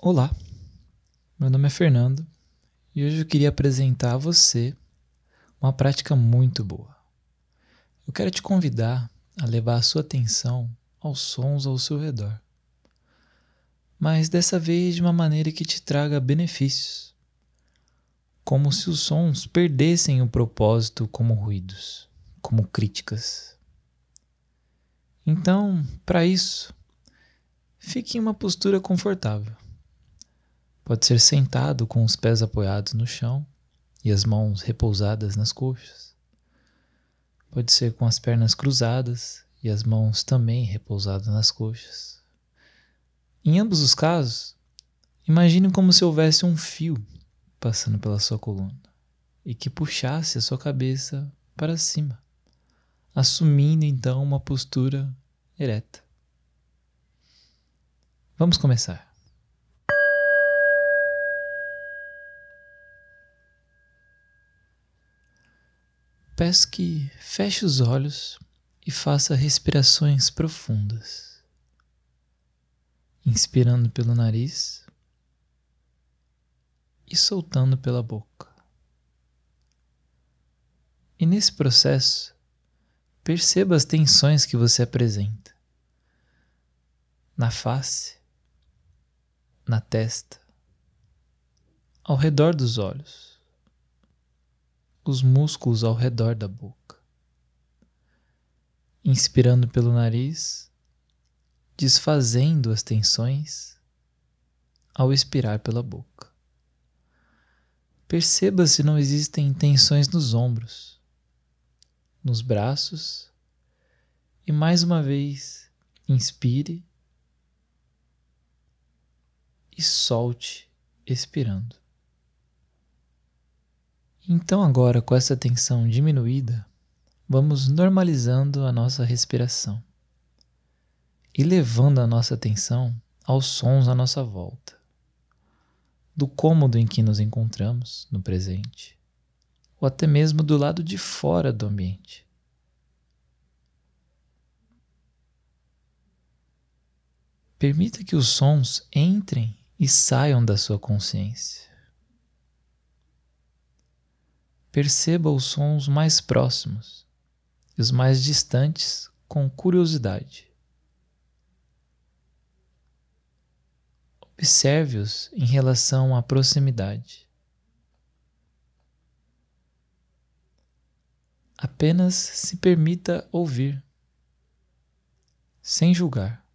Olá, meu nome é Fernando e hoje eu queria apresentar a você uma prática muito boa. Eu quero te convidar a levar a sua atenção aos sons ao seu redor, mas dessa vez de uma maneira que te traga benefícios, como se os sons perdessem o propósito como ruídos, como críticas. Então, para isso, fique em uma postura confortável. Pode ser sentado com os pés apoiados no chão e as mãos repousadas nas coxas. Pode ser com as pernas cruzadas e as mãos também repousadas nas coxas. Em ambos os casos, imagine como se houvesse um fio passando pela sua coluna e que puxasse a sua cabeça para cima, assumindo então uma postura ereta. Vamos começar. Peço que feche os olhos e faça respirações profundas. Inspirando pelo nariz e soltando pela boca. E nesse processo, perceba as tensões que você apresenta na face, na testa, ao redor dos olhos os músculos ao redor da boca. Inspirando pelo nariz, desfazendo as tensões ao expirar pela boca. Perceba se não existem tensões nos ombros, nos braços e mais uma vez inspire e solte expirando. Então, agora, com essa tensão diminuída, vamos normalizando a nossa respiração e levando a nossa atenção aos sons à nossa volta, do cômodo em que nos encontramos no presente, ou até mesmo do lado de fora do ambiente. Permita que os sons entrem e saiam da sua consciência. Perceba os sons mais próximos e os mais distantes com curiosidade. Observe-os em relação à proximidade. Apenas se permita ouvir, sem julgar,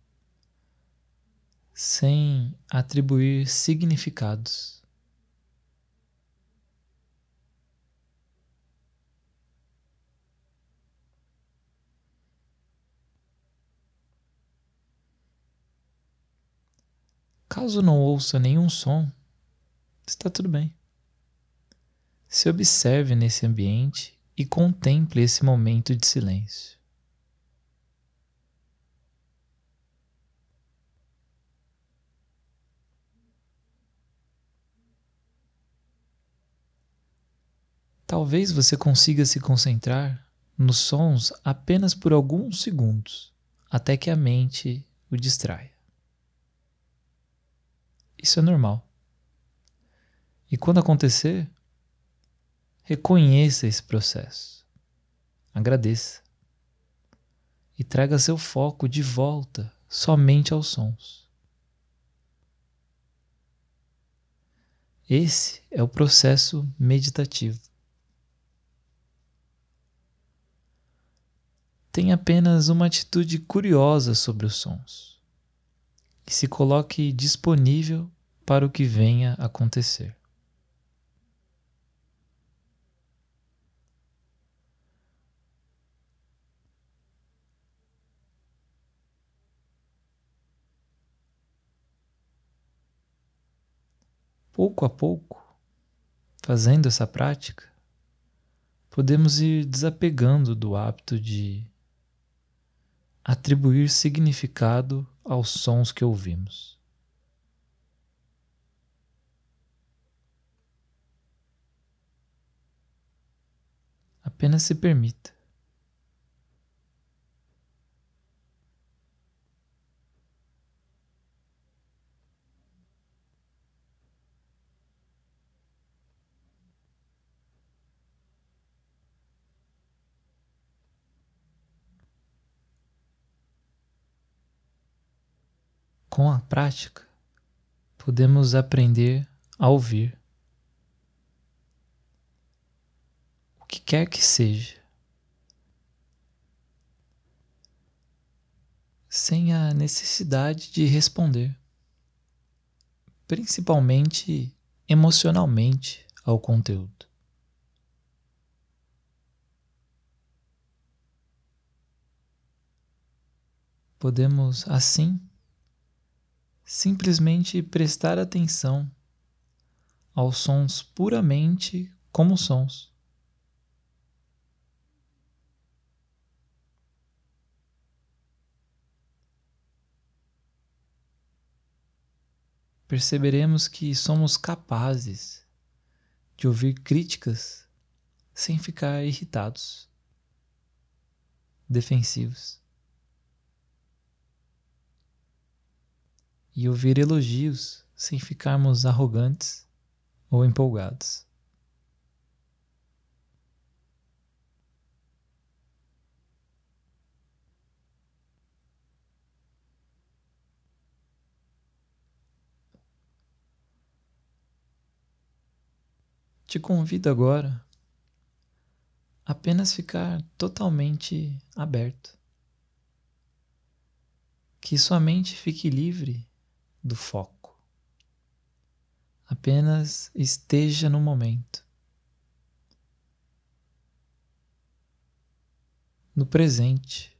sem atribuir significados. Caso não ouça nenhum som, está tudo bem. Se observe nesse ambiente e contemple esse momento de silêncio. Talvez você consiga se concentrar nos sons apenas por alguns segundos, até que a mente o distraia. Isso é normal. E quando acontecer, reconheça esse processo. Agradeça. E traga seu foco de volta somente aos sons. Esse é o processo meditativo. Tenha apenas uma atitude curiosa sobre os sons e se coloque disponível para o que venha acontecer. Pouco a pouco, fazendo essa prática, podemos ir desapegando do hábito de atribuir significado aos sons que ouvimos. Apenas se permita. Com a prática, podemos aprender a ouvir. O que quer que seja. Sem a necessidade de responder, principalmente emocionalmente ao conteúdo. Podemos, assim, simplesmente prestar atenção aos sons puramente como sons. Perceberemos que somos capazes de ouvir críticas sem ficar irritados, defensivos. E ouvir elogios sem ficarmos arrogantes ou empolgados. Te convido agora a apenas ficar totalmente aberto. Que sua mente fique livre do foco. Apenas esteja no momento, no presente,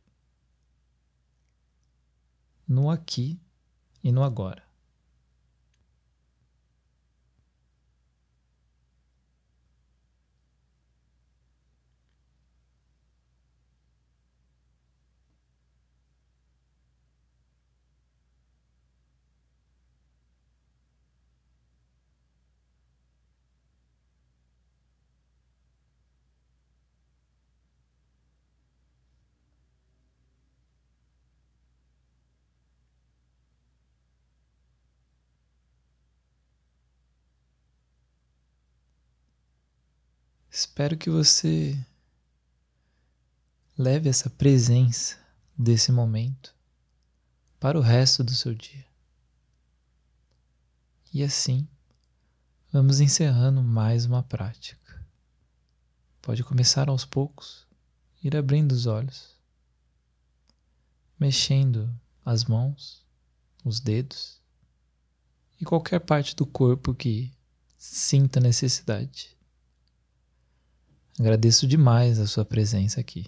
no aqui e no agora. Espero que você leve essa presença desse momento para o resto do seu dia. E assim, vamos encerrando mais uma prática. Pode começar aos poucos, ir abrindo os olhos, mexendo as mãos, os dedos e qualquer parte do corpo que sinta necessidade. Agradeço demais a sua presença aqui.